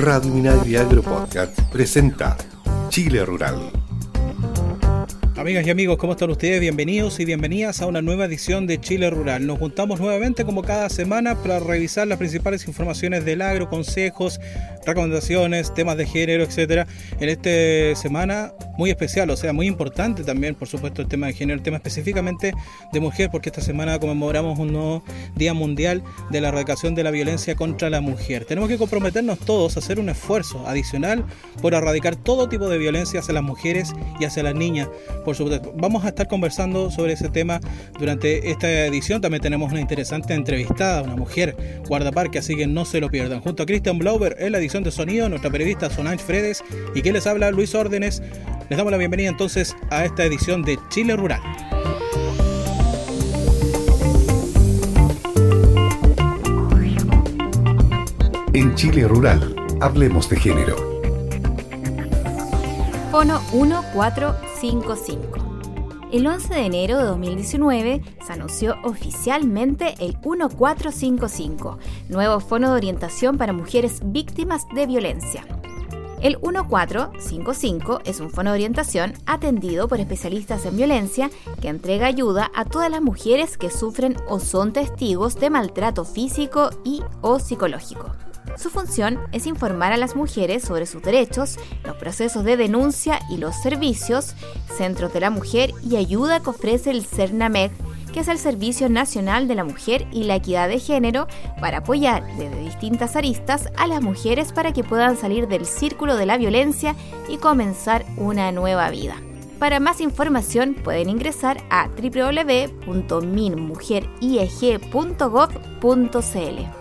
Radio Minagri Agro Podcast presenta Chile Rural. Amigas y amigos, ¿cómo están ustedes? Bienvenidos y bienvenidas a una nueva edición de Chile Rural. Nos juntamos nuevamente como cada semana para revisar las principales informaciones del agro, consejos, recomendaciones, temas de género, etcétera. En esta semana muy especial, o sea, muy importante también, por supuesto, el tema de género, el tema específicamente de mujer, porque esta semana conmemoramos un nuevo Día Mundial de la Erradicación de la Violencia contra la Mujer. Tenemos que comprometernos todos a hacer un esfuerzo adicional por erradicar todo tipo de violencia hacia las mujeres y hacia las niñas Vamos a estar conversando sobre ese tema durante esta edición. También tenemos una interesante entrevistada, una mujer guardaparque, así que no se lo pierdan. Junto a Christian Blauber en la edición de sonido, nuestra periodista Solange Fredes y quien les habla Luis Órdenes. Les damos la bienvenida entonces a esta edición de Chile Rural. En Chile Rural, hablemos de género. Fono 1455. El 11 de enero de 2019 se anunció oficialmente el 1455, nuevo fono de orientación para mujeres víctimas de violencia. El 1455 es un fono de orientación atendido por especialistas en violencia que entrega ayuda a todas las mujeres que sufren o son testigos de maltrato físico y o psicológico. Su función es informar a las mujeres sobre sus derechos, los procesos de denuncia y los servicios, centros de la mujer y ayuda que ofrece el CERNAMED, que es el Servicio Nacional de la Mujer y la Equidad de Género, para apoyar desde distintas aristas a las mujeres para que puedan salir del círculo de la violencia y comenzar una nueva vida. Para más información pueden ingresar a www.minmujerieg.gov.cl.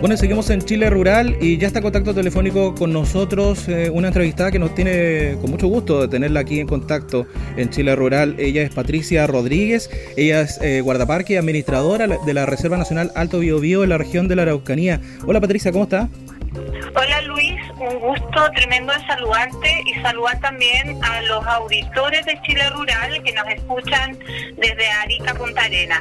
Bueno, seguimos en Chile Rural y ya está en contacto telefónico con nosotros eh, una entrevistada que nos tiene con mucho gusto de tenerla aquí en contacto en Chile Rural. Ella es Patricia Rodríguez, ella es eh, guardaparque y administradora de la Reserva Nacional Alto Biobío en la región de la Araucanía. Hola Patricia, ¿cómo está? Hola Luis, un gusto tremendo de saludarte y saludar también a los auditores de Chile Rural que nos escuchan desde Arica Punta Arena.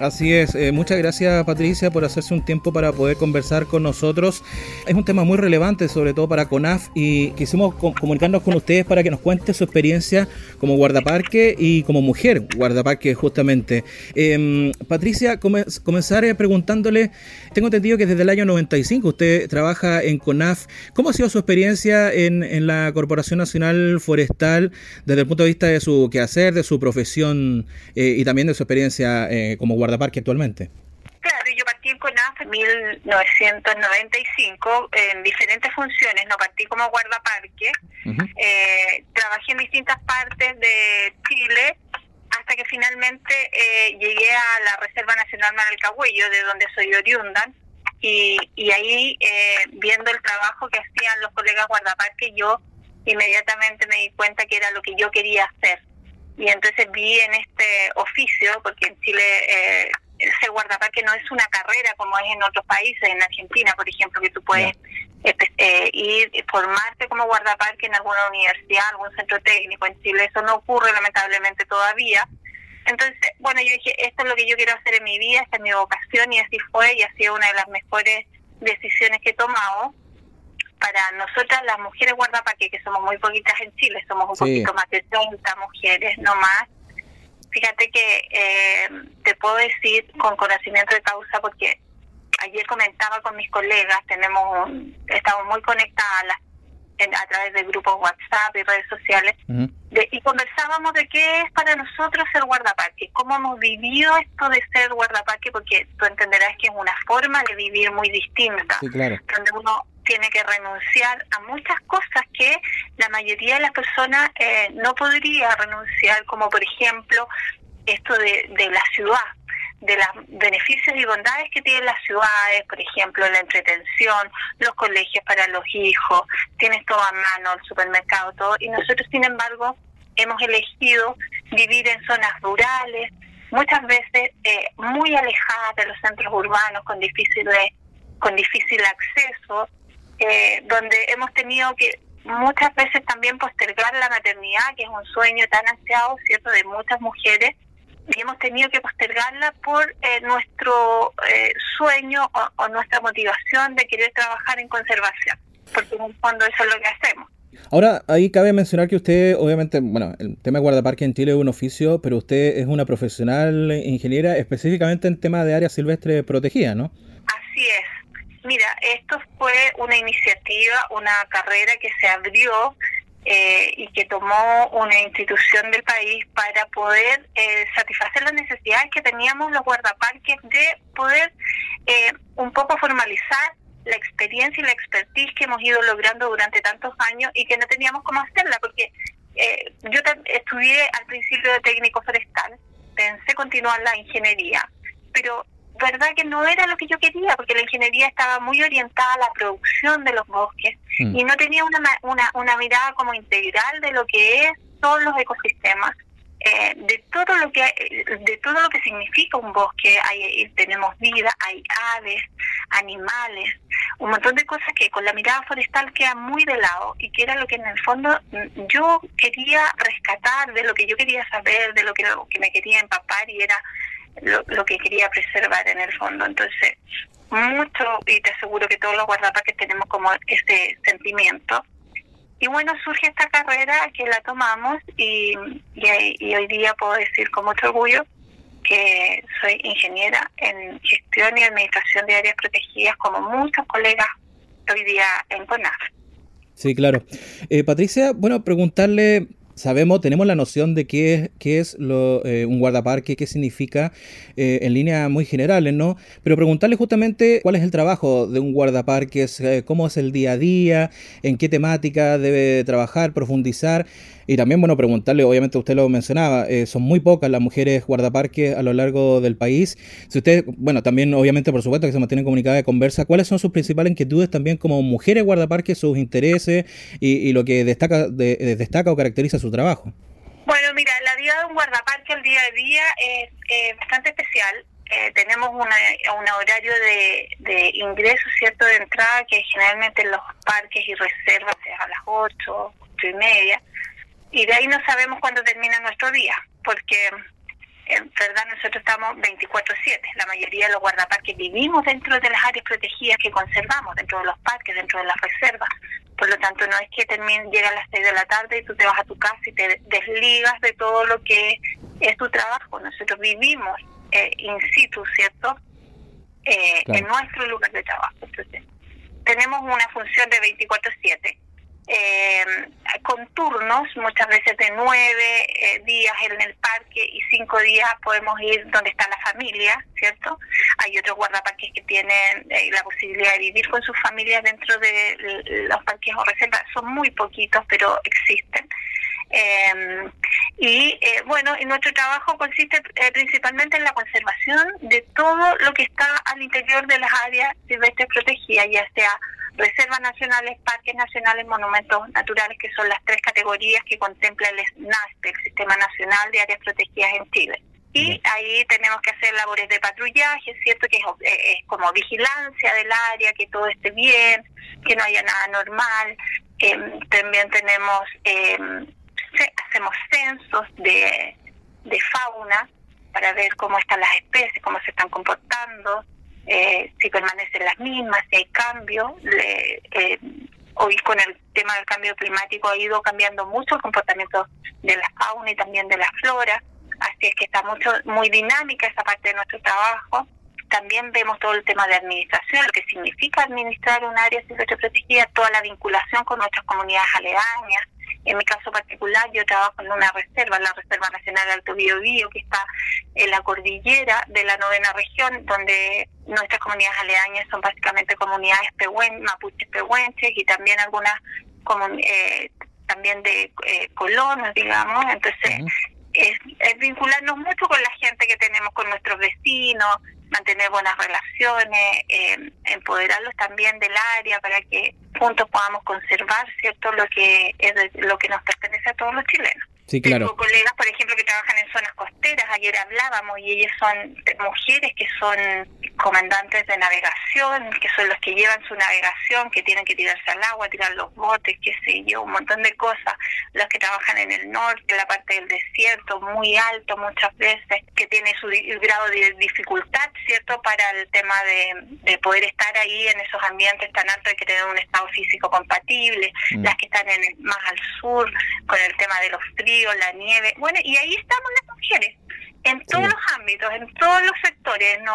Así es, eh, muchas gracias Patricia por hacerse un tiempo para poder conversar con nosotros. Es un tema muy relevante, sobre todo para CONAF, y quisimos comunicarnos con ustedes para que nos cuente su experiencia como guardaparque y como mujer guardaparque justamente. Em, Patricia, comenzaré preguntándole, tengo entendido que desde el año 95 usted trabaja en CONAF. ¿Cómo ha sido su experiencia en, la Corporación Nacional Forestal desde el punto de vista de su quehacer, de su profesión eh, y también de su experiencia eh, como guardaparque? Guardaparque actualmente? Claro, yo partí en CONAF en 1995 en diferentes funciones, no partí como guardaparque, eh, trabajé en distintas partes de Chile hasta que finalmente eh, llegué a la Reserva Nacional Maralcahuello, de donde soy oriunda, y, y ahí eh, viendo el trabajo que hacían los colegas guardaparques, yo inmediatamente me di cuenta que era lo que yo quería hacer y entonces vi en este oficio, porque en Chile eh, ser guardaparque no es una carrera como es en otros países, en Argentina, por ejemplo, que tú puedes eh, ir y formarte como guardaparque en alguna universidad, algún centro técnico. En Chile eso no ocurre lamentablemente todavía. Entonces, bueno, yo dije, esto es lo que yo quiero hacer en mi vida, esta es mi vocación y así fue y ha sido una de las mejores decisiones que he tomado para nosotras las mujeres guardaparques, que somos muy poquitas en Chile, somos un poquito más de 30 mujeres, no más. Fíjate que eh, te puedo decir con conocimiento de causa porque ayer comentaba con mis colegas, tenemos estamos muy conectadas a través de grupos WhatsApp y redes sociales, y conversábamos de qué es para nosotros ser guardaparque, cómo hemos vivido esto de ser guardaparque, porque tú entenderás que es una forma de vivir muy distinta, donde uno tiene que renunciar a muchas cosas que la mayoría de las personas eh, no podría renunciar, como por ejemplo esto de, de la ciudad, de los beneficios y bondades que tienen las ciudades, por ejemplo, la entretención, los colegios para los hijos, tienes todo a mano, el supermercado, todo, y nosotros, sin embargo, hemos elegido vivir en zonas rurales, muchas veces eh, muy alejadas de los centros urbanos, con difícil, con difícil acceso, eh, donde hemos tenido que muchas veces también postergar la maternidad, que es un sueño tan ansiado, ¿cierto?, de muchas mujeres, y hemos tenido que postergarla por eh, nuestro eh, sueño o, nuestra motivación de querer trabajar en conservación, porque en el fondo eso es lo que hacemos. Ahora, ahí cabe mencionar que usted, obviamente, bueno, el tema de guardaparque en Chile es un oficio, pero usted es una profesional ingeniera específicamente en tema de áreas silvestres protegidas, ¿no? Así es. Mira, esto fue una iniciativa, una carrera que se abrió eh, y que tomó una institución del país para poder eh, satisfacer las necesidades que teníamos los guardaparques de poder eh, un poco formalizar la experiencia y la expertise que hemos ido logrando durante tantos años y que no teníamos cómo hacerla, porque eh, yo estudié al principio de técnico forestal, pensé continuar la ingeniería, pero verdad que no era lo que yo quería, porque la ingeniería estaba muy orientada a la producción de los bosques mm. y no tenía una, una, una mirada como integral de lo que es todos los ecosistemas eh, de todo lo que de todo lo que significa un bosque hay tenemos vida hay aves animales un montón de cosas que con la mirada forestal queda muy de lado y que era lo que en el fondo mm, yo quería rescatar de lo que yo quería saber de lo que, que me quería empapar y era lo, que quería preservar en el fondo entonces mucho y te aseguro que todos los guardaparques tenemos como ese sentimiento y bueno, surge esta carrera que la tomamos y, y, hoy día puedo decir con mucho orgullo que soy ingeniera en gestión y administración de áreas protegidas como muchos colegas hoy día en CONAF. Sí, claro. Eh, Patricia, bueno, preguntarle sabemos, tenemos la noción de qué es, qué es lo, eh, un guardaparque, qué significa eh, en líneas muy generales, ¿no? Pero preguntarle justamente cuál es el trabajo de un guardaparque, eh, cómo es el día a día, en qué temática debe trabajar, profundizar. Y también, bueno, preguntarle, obviamente usted lo mencionaba, eh, son muy pocas las mujeres guardaparques a lo largo del país. Si usted, bueno, también obviamente por supuesto que se mantienen comunicadas de conversa, ¿cuáles son sus principales inquietudes también como mujeres guardaparques, sus intereses y, lo que destaca, de, destaca o caracteriza su trabajo? Bueno, mira, la vida de un guardaparque el día a día es bastante especial. Eh, tenemos una, un horario de, de ingreso, ¿cierto?, de entrada que generalmente en los parques y reservas es a las 8, 8 y media y de ahí no sabemos cuándo termina nuestro día, porque en verdad nosotros estamos 24/7, la mayoría de los guardaparques vivimos dentro de las áreas protegidas que conservamos, dentro de los parques, dentro de las reservas, por lo tanto no es que termine, llega a las 6 de la tarde y tú te vas a tu casa y te desligas de todo lo que es tu trabajo, nosotros vivimos eh, in situ, ¿cierto? Eh, en nuestro lugar de trabajo, entonces tenemos una función de 24/7 eh, con turnos, muchas veces de nueve eh, días en el parque y cinco días podemos ir donde está la familia, ¿cierto? Hay otros guardaparques que tienen eh, la posibilidad de vivir con sus familias dentro de los parques o reservas, son muy poquitos, pero existen. Eh, y eh, bueno, y nuestro trabajo consiste principalmente en la conservación de todo lo que está al interior de las áreas silvestres protegidas, ya sea reservas nacionales, parques nacionales, monumentos naturales, que son las tres categorías que contempla el SNASP, el Sistema Nacional de Áreas Protegidas en Chile. Y ahí tenemos que hacer labores de patrullaje, ¿cierto? Que es, eh, es, como vigilancia del área, que todo esté bien, que no haya nada normal. Eh, también tenemos, eh, hacemos censos de, de fauna para ver cómo están las especies, cómo se están comportando eh, si permanecen las mismas, si hay cambio. Eh, hoy con el tema del cambio climático ha ido cambiando mucho el comportamiento de la fauna y también de la flora, así es que está mucho muy dinámica esa parte de nuestro trabajo. También vemos todo el tema de administración, lo que significa administrar un área silvestre protegida, toda la vinculación con nuestras comunidades aledañas, en mi caso particular, yo trabajo en una reserva, la Reserva Nacional de Alto Biobío, que está en la cordillera de la novena región, donde nuestras comunidades aledañas son básicamente comunidades pehuen, mapuches pehuenches y también algunas eh, también de eh, colonos, digamos. Entonces, es, es vincularnos mucho con la gente que tenemos, con nuestros vecinos, mantener buenas relaciones, eh, empoderarlos también del área para que juntos podamos conservar cierto lo que es lo que nos pertenece a todos los chilenos. Sí, claro. Tengo colegas, por ejemplo, que trabajan en zonas costeras. Ayer hablábamos y ellas son mujeres que son comandantes de navegación, que son los que llevan su navegación, que tienen que tirarse al agua, tirar los botes, qué sé yo, un montón de cosas. Los que trabajan en el norte, en la parte del desierto, muy alto muchas veces, que tiene su grado de dificultad, ¿cierto?, para el tema de, poder estar ahí en esos ambientes tan altos, hay que tener un estado físico compatible. Mm. Las que están en más al sur, con el tema de los fríos la nieve. Bueno, y ahí estamos las mujeres, en todos los ámbitos, en todos los sectores. no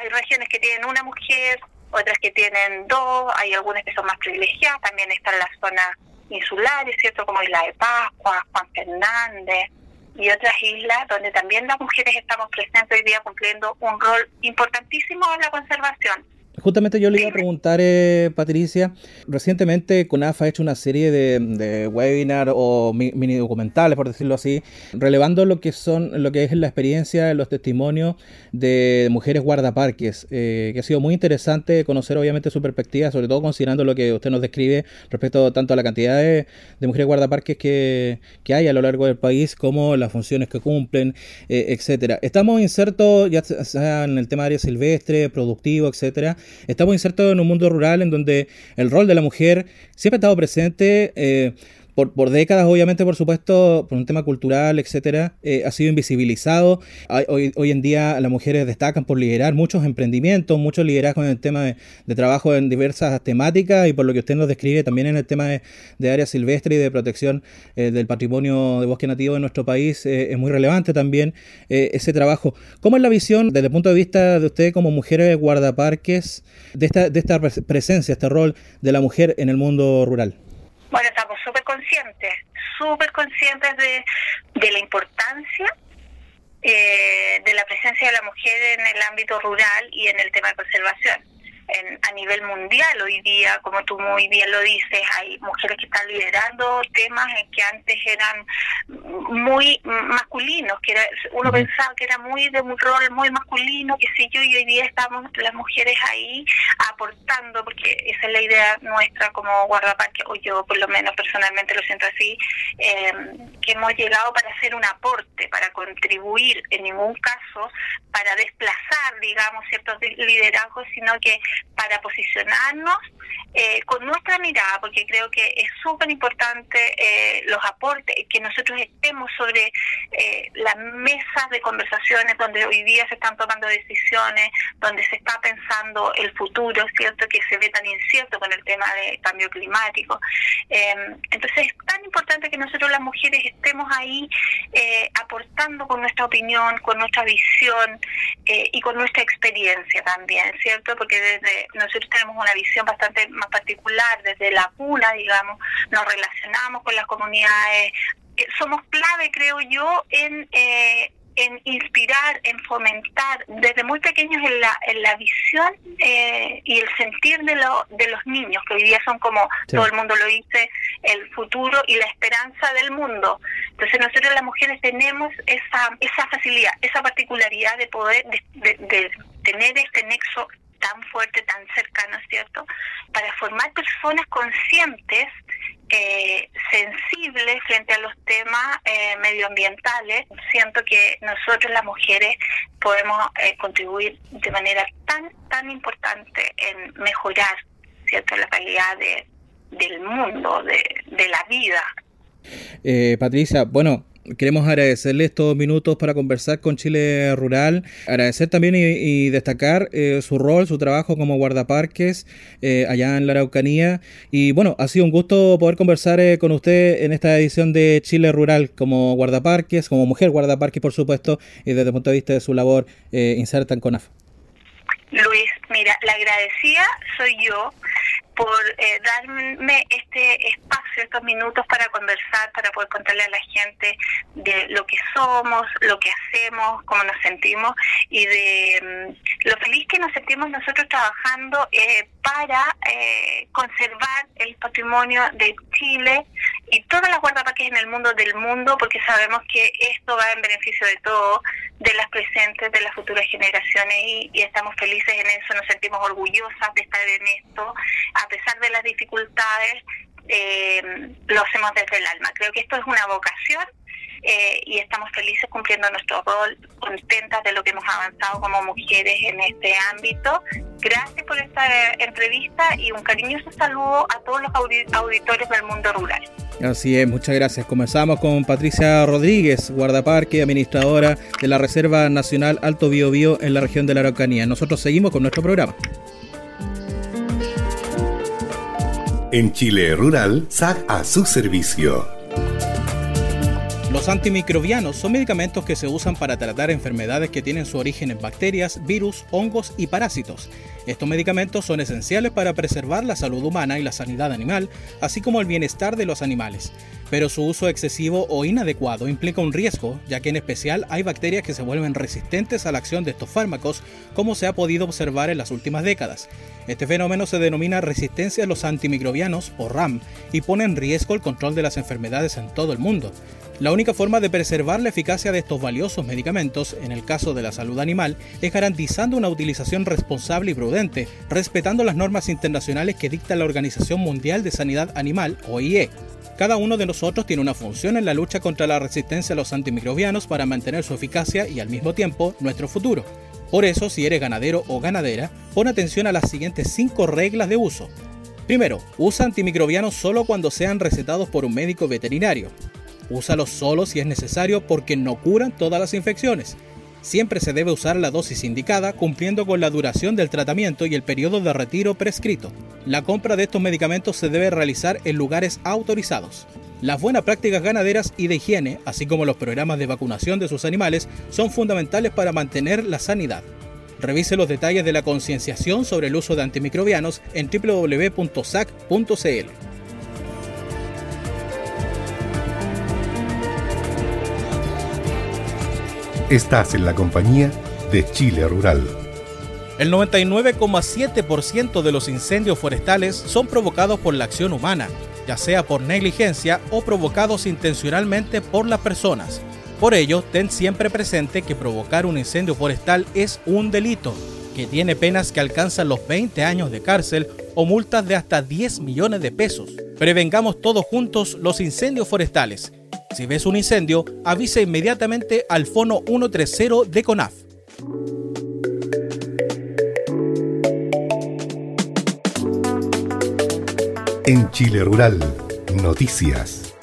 Hay regiones que tienen una mujer, otras que tienen dos, hay algunas que son más privilegiadas, también están las zonas insulares, ¿cierto? Como Isla de Pascua, Juan Fernández y otras islas donde también las mujeres estamos presentes hoy día cumpliendo un rol importantísimo en la conservación. Justamente yo le iba a preguntar, eh, Patricia, recientemente CONAF ha hecho una serie de, de webinars o mini documentales, por decirlo así, relevando lo que son, lo que es la experiencia, los testimonios de mujeres guardaparques, eh, que ha sido muy interesante conocer obviamente su perspectiva, sobre todo considerando lo que usted nos describe respecto tanto a la cantidad de, mujeres guardaparques que, que, hay a lo largo del país, como las funciones que cumplen, eh, etcétera. Estamos insertos ya sea en el tema de área silvestre, productivo, etcétera Estamos insertos en un mundo rural en donde el rol de la mujer siempre ha estado presente. Eh, por, por, décadas, obviamente, por supuesto, por un tema cultural, etcétera, eh, ha sido invisibilizado. Hoy, hoy, en día las mujeres destacan por liderar muchos emprendimientos, muchos liderazgos en el tema de, trabajo en diversas temáticas y por lo que usted nos describe también en el tema de, área silvestre y de protección eh, del patrimonio de bosque nativo en nuestro país. Eh, es muy relevante también ese trabajo. ¿Cómo es la visión desde el punto de vista de usted como mujer guardaparques de esta, de esta presencia, este rol de la mujer en el mundo rural? Bueno, conscientes, súper conscientes de, de la importancia eh, de la presencia de la mujer en el ámbito rural y en el tema de conservación a nivel mundial. Hoy día, como tú muy bien lo dices, hay mujeres que están liderando temas que antes eran muy masculinos, que uno pensaba que era muy de un rol muy masculino, que sé yo, y hoy día estamos las mujeres ahí aportando, porque esa es la idea nuestra como guardaparque, o yo por lo menos personalmente lo siento así, eh, que hemos llegado para hacer un aporte, para contribuir, en ningún caso para desplazar, digamos, ciertos liderazgos, sino que para posicionarnos eh, con nuestra mirada, porque creo que es súper importante eh, los aportes, que nosotros estemos sobre eh, las mesas de conversaciones donde hoy día se están tomando decisiones, donde se está pensando el futuro, ¿cierto? Que se ve tan incierto con el tema de cambio climático. entonces es tan importante que nosotros las mujeres estemos ahí aportando con nuestra opinión, con nuestra visión y con nuestra experiencia también, ¿cierto? Porque nosotros tenemos una visión bastante más particular, desde la cuna, digamos, nos relacionamos con las comunidades. Somos clave, creo yo, en... Eh, en inspirar, en fomentar desde muy pequeños en la, en la visión eh, y el sentir de, lo, de los niños, que hoy día son como todo el mundo lo dice, el futuro y la esperanza del mundo. Entonces nosotros las mujeres tenemos esa, esa facilidad, esa particularidad de poder, de, de tener este nexo tan fuerte, tan cercano, ¿cierto? Para formar personas conscientes, eh, sensibles frente a los temas eh, medioambientales. Siento que nosotros las mujeres podemos eh, contribuir de manera tan, tan importante en mejorar, ¿cierto? La calidad de, del mundo, de, de la vida. Patricia, bueno, Queremos agradecerle estos minutos para conversar con Chile Rural, agradecer también y, destacar eh, su rol, su trabajo como guardaparques eh, allá en la Araucanía. Y bueno, ha sido un gusto poder conversar eh, con usted en esta edición de Chile Rural como guardaparques, como mujer guardaparques por supuesto, y desde el punto de vista de su labor inserta en CONAF. Luis, mira, la agradecida soy yo por eh, darme este espacio, estos minutos para conversar, para poder contarle a la gente de lo que somos, lo que hacemos, cómo nos sentimos y de mm, lo feliz que nos sentimos nosotros trabajando eh, para eh, conservar el patrimonio de Chile y todas las guardaparques en el mundo del mundo, porque sabemos que esto va en beneficio de todos, de las presentes, de las futuras generaciones y, y estamos felices en eso, nos sentimos orgullosas de estar en esto a pesar de las dificultades, eh, lo hacemos desde el alma. Creo que esto es una vocación eh, y estamos felices cumpliendo nuestro rol, contentas de lo que hemos avanzado como mujeres en este ámbito. Gracias por esta entrevista y un cariñoso saludo a todos los auditores del mundo rural. Así es, muchas gracias. Comenzamos con Patricia Rodríguez, guardaparque, administradora de la Reserva Nacional Alto Biobío en la región de la Araucanía. Nosotros seguimos con nuestro programa. En Chile Rural, SAC a su servicio. Los antimicrobianos son medicamentos que se usan para tratar enfermedades que tienen su origen en bacterias, virus, hongos y parásitos. Estos medicamentos son esenciales para preservar la salud humana y la sanidad animal, así como el bienestar de los animales. Pero su uso excesivo o inadecuado implica un riesgo, ya que en especial hay bacterias que se vuelven resistentes a la acción de estos fármacos, como se ha podido observar en las últimas décadas. Este fenómeno se denomina resistencia a los antimicrobianos o RAM y pone en riesgo el control de las enfermedades en todo el mundo. La única forma de preservar la eficacia de estos valiosos medicamentos, en el caso de la salud animal, es garantizando una utilización responsable y prudente, respetando las normas internacionales que dicta la Organización Mundial de Sanidad Animal, OIE. Cada uno de nosotros tiene una función en la lucha contra la resistencia a los antimicrobianos para mantener su eficacia y al mismo tiempo nuestro futuro. Por eso, si eres ganadero o ganadera, pon atención a las siguientes 5 reglas de uso. Primero, usa antimicrobianos solo cuando sean recetados por un médico veterinario. Úsalos solo si es necesario porque no curan todas las infecciones. Siempre se debe usar la dosis indicada cumpliendo con la duración del tratamiento y el periodo de retiro prescrito. La compra de estos medicamentos se debe realizar en lugares autorizados. Las buenas prácticas ganaderas y de higiene, así como los programas de vacunación de sus animales, son fundamentales para mantener la sanidad. Revise los detalles de la concienciación sobre el uso de antimicrobianos en www.sac.cl. Estás en la compañía de Chile Rural. El 99,7% de los incendios forestales son provocados por la acción humana, ya sea por negligencia o provocados intencionalmente por las personas. Por ello, ten siempre presente que provocar un incendio forestal es un delito, que tiene penas que alcanzan los 20 años de cárcel o multas de hasta 10 millones de pesos. Prevengamos todos juntos los incendios forestales si ves un incendio, avisa inmediatamente al Fono 130 de CONAF. En Chile Rural, noticias.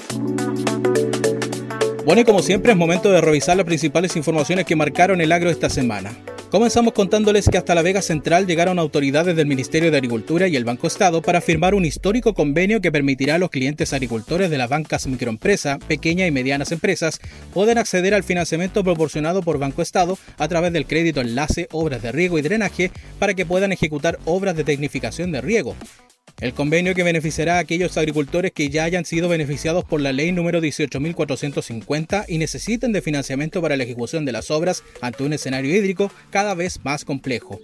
Bueno, y como siempre es momento de revisar las principales informaciones que marcaron el agro esta semana. Comenzamos contándoles que hasta la Vega Central llegaron autoridades del Ministerio de Agricultura y el Banco Estado para firmar un histórico convenio que permitirá a los clientes agricultores de las bancas microempresa, pequeñas y medianas empresas, poder acceder al financiamiento proporcionado por Banco Estado a través del crédito enlace Obras de Riego y Drenaje para que puedan ejecutar obras de tecnificación de riego. El convenio que beneficiará a aquellos agricultores que ya hayan sido beneficiados por la ley número 18.450 y necesiten de financiamiento para la ejecución de las obras ante un escenario hídrico cada vez más complejo.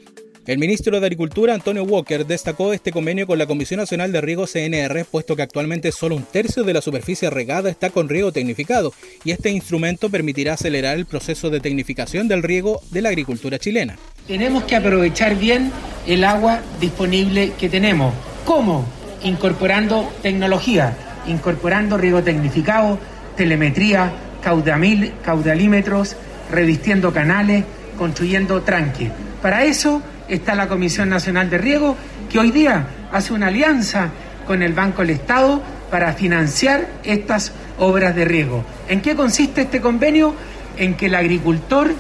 El ministro de Agricultura, Antonio Walker, destacó este convenio con la Comisión Nacional de Riego CNR, puesto que actualmente solo un tercio de la superficie regada está con riego tecnificado, y este instrumento permitirá acelerar el proceso de tecnificación del riego de la agricultura chilena. Tenemos que aprovechar bien el agua disponible que tenemos ¿Cómo? Incorporando tecnología, incorporando riego tecnificado, telemetría, caudalímetros, revistiendo canales, construyendo tranques. Para eso está la Comisión Nacional de Riego, que hoy día hace una alianza con el Banco del Estado para financiar estas obras de riego. ¿En qué consiste este convenio? En que el agricultor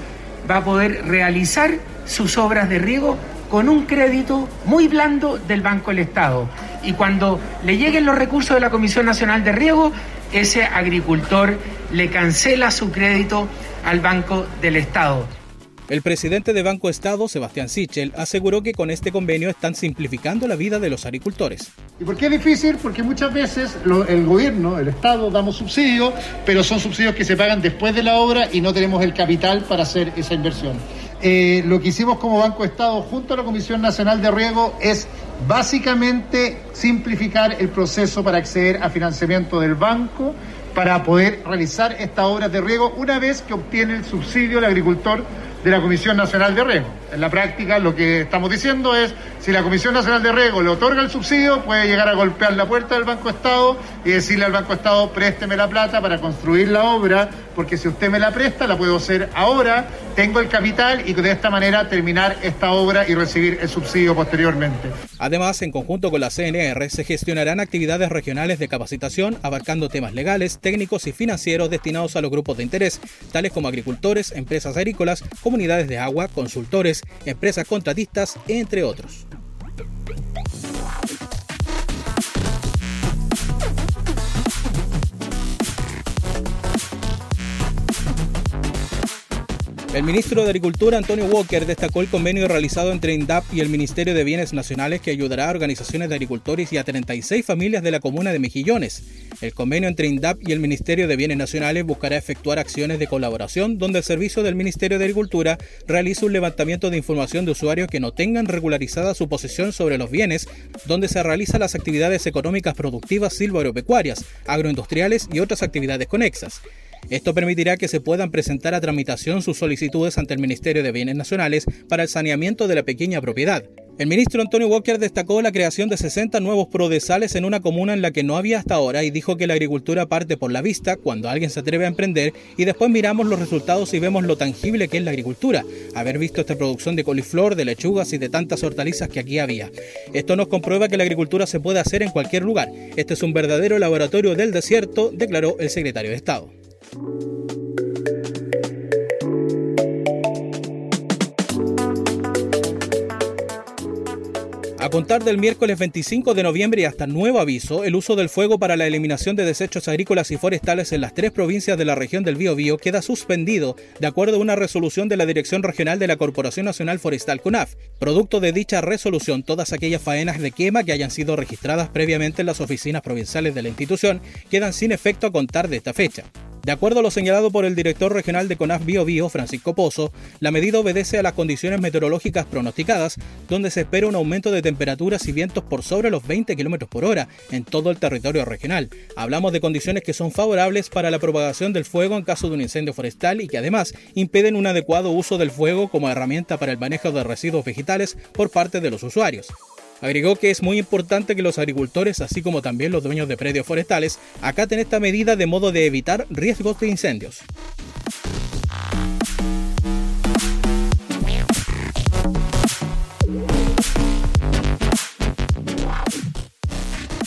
va a poder realizar sus obras de riego con un crédito muy blando del Banco del Estado. Y cuando le lleguen los recursos de la Comisión Nacional de Riego, ese agricultor le cancela su crédito al Banco del Estado. El presidente de Banco Estado, Sebastián Sichel, aseguró que con este convenio están simplificando la vida de los agricultores. ¿Y por qué es difícil? Porque muchas veces el gobierno, el Estado, damos subsidios, pero son subsidios que se pagan después de la obra y no tenemos el capital para hacer esa inversión. Eh, lo que hicimos como Banco Estado junto a la Comisión Nacional de Riego es básicamente simplificar el proceso para acceder a financiamiento del banco para poder realizar estas obras de riego una vez que obtiene el subsidio el agricultor de la Comisión Nacional de Riego. En la práctica lo que estamos diciendo es, si la Comisión Nacional de Riego le otorga el subsidio, puede llegar a golpear la puerta del Banco Estado y decirle al Banco Estado, présteme la plata para construir la obra, porque si usted me la presta, la puedo hacer ahora, tengo el capital y de esta manera terminar esta obra y recibir el subsidio posteriormente. Además, en conjunto con la CNR, se gestionarán actividades regionales de capacitación abarcando temas legales, técnicos y financieros destinados a los grupos de interés, tales como agricultores, empresas agrícolas, comunidades de agua, consultores, empresas contratistas, entre otros. El ministro de Agricultura, Antonio Walker, destacó el convenio realizado entre INDAP y el Ministerio de Bienes Nacionales que ayudará a organizaciones de agricultores y a 36 familias de la comuna de Mejillones. El convenio entre INDAP y el Ministerio de Bienes Nacionales buscará efectuar acciones de colaboración donde el servicio del Ministerio de Agricultura realice un levantamiento de información de usuarios que no tengan regularizada su posesión sobre los bienes donde se realizan las actividades económicas productivas silvoagropecuarias, agroindustriales y otras actividades conexas. Esto permitirá que se puedan presentar a tramitación sus solicitudes ante el Ministerio de Bienes Nacionales para el saneamiento de la pequeña propiedad. El ministro Antonio Walker destacó la creación de 60 nuevos prodesales en una comuna en la que no había hasta ahora y dijo que la agricultura parte por la vista cuando alguien se atreve a emprender y después miramos los resultados y vemos lo tangible que es la agricultura, haber visto esta producción de coliflor, de lechugas y de tantas hortalizas que aquí había. Esto nos comprueba que la agricultura se puede hacer en cualquier lugar. Este es un verdadero laboratorio del desierto, declaró el secretario de Estado. A contar del miércoles 25 de noviembre y hasta nuevo aviso, el uso del fuego para la eliminación de desechos agrícolas y forestales en las tres provincias de la región del Biobío queda suspendido de acuerdo a una resolución de la Dirección Regional de la Corporación Nacional Forestal CONAF. Producto de dicha resolución, todas aquellas faenas de quema que hayan sido registradas previamente en las oficinas provinciales de la institución quedan sin efecto a contar de esta fecha. De acuerdo a lo señalado por el director regional de CONAF Bio Bio, Francisco Pozo, la medida obedece a las condiciones meteorológicas pronosticadas, donde se espera un aumento de temperaturas y vientos por sobre los 20 km por hora en todo el territorio regional. Hablamos de condiciones que son favorables para la propagación del fuego en caso de un incendio forestal y que además impiden un adecuado uso del fuego como herramienta para el manejo de residuos vegetales por parte de los usuarios. Agregó que es muy importante que los agricultores, así como también los dueños de predios forestales, acaten esta medida de modo de evitar riesgos de incendios.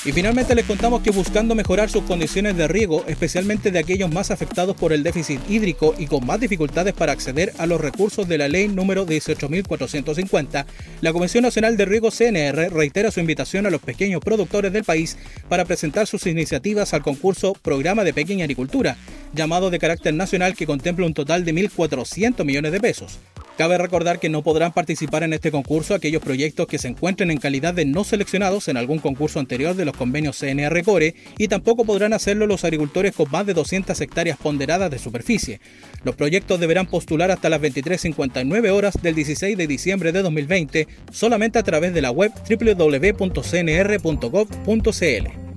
Y finalmente les contamos que buscando mejorar sus condiciones de riego, especialmente de aquellos más afectados por el déficit hídrico y con más dificultades para acceder a los recursos de la ley número 18.450, la Comisión Nacional de Riego CNR reitera su invitación a los pequeños productores del país para presentar sus iniciativas al concurso Programa de Pequeña Agricultura, llamado de carácter nacional que contempla un total de 1.400 millones de pesos. Cabe recordar que no podrán participar en este concurso aquellos proyectos que se encuentren en calidad de no seleccionados en algún concurso anterior de los convenios CNR Core y tampoco podrán hacerlo los agricultores con más de 200 hectáreas ponderadas de superficie. Los proyectos deberán postular hasta las 23.59 horas del 16 de diciembre de 2020 solamente a través de la web www.cnr.gov.cl.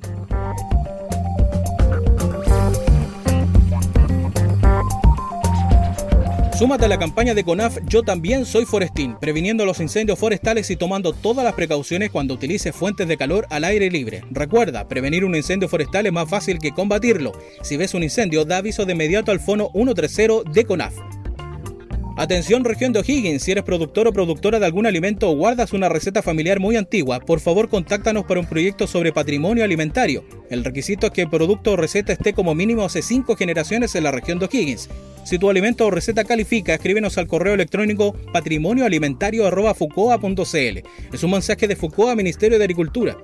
Súmate a la campaña de CONAF Yo también soy forestín, previniendo los incendios forestales y tomando todas las precauciones cuando utilices fuentes de calor al aire libre. Recuerda, prevenir un incendio forestal es más fácil que combatirlo. Si ves un incendio, da aviso de inmediato al fono 130 de CONAF. Atención región de O'Higgins, si eres productor o productora de algún alimento o guardas una receta familiar muy antigua, por favor contáctanos para un proyecto sobre patrimonio alimentario. El requisito es que el producto o receta esté como mínimo hace 5 generaciones en la región de O'Higgins. Si tu alimento o receta califica, escríbenos al correo electrónico patrimonioalimentario.fucoa.cl. Es un mensaje de FUCOA Ministerio de Agricultura.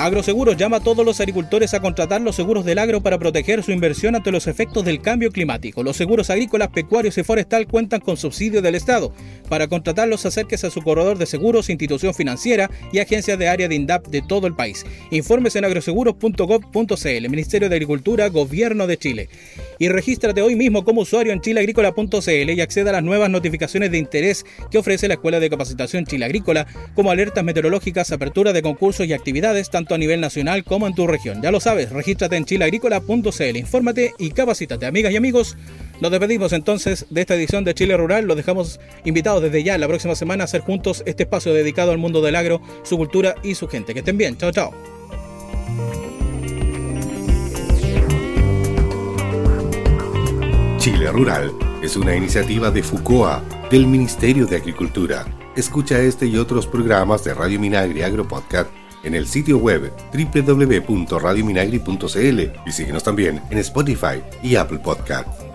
Agroseguros llama a todos los agricultores a contratar los seguros del agro para proteger su inversión ante los efectos del cambio climático. Los seguros agrícolas, pecuarios y forestal cuentan con subsidio del Estado. Para contratarlos, acérquese a su corredor de seguros, institución financiera y agencias de área de INDAP de todo el país. Informes en agroseguros.gov.cl, Ministerio de Agricultura, Gobierno de Chile. Y regístrate hoy mismo como usuario en chileagrícola.cl y acceda a las nuevas notificaciones de interés que ofrece la Escuela de Capacitación Chile Agrícola, como alertas meteorológicas, apertura de concursos y actividades, tanto a nivel nacional como en tu región. Ya lo sabes, regístrate en chileagrícola.cl, infórmate y capacítate. Amigas y amigos, Nos despedimos entonces de esta edición de Chile Rural. Los dejamos invitados desde ya la próxima semana a hacer juntos este espacio dedicado al mundo del agro, su cultura y su gente. Que estén bien. Chao, chao. Chile Rural es una iniciativa de FUCOA del Ministerio de Agricultura. Escucha este y otros programas de Radio Minagri Agro Podcast en el sitio web www.radiominagri.cl y síguenos también en Spotify y Apple Podcast.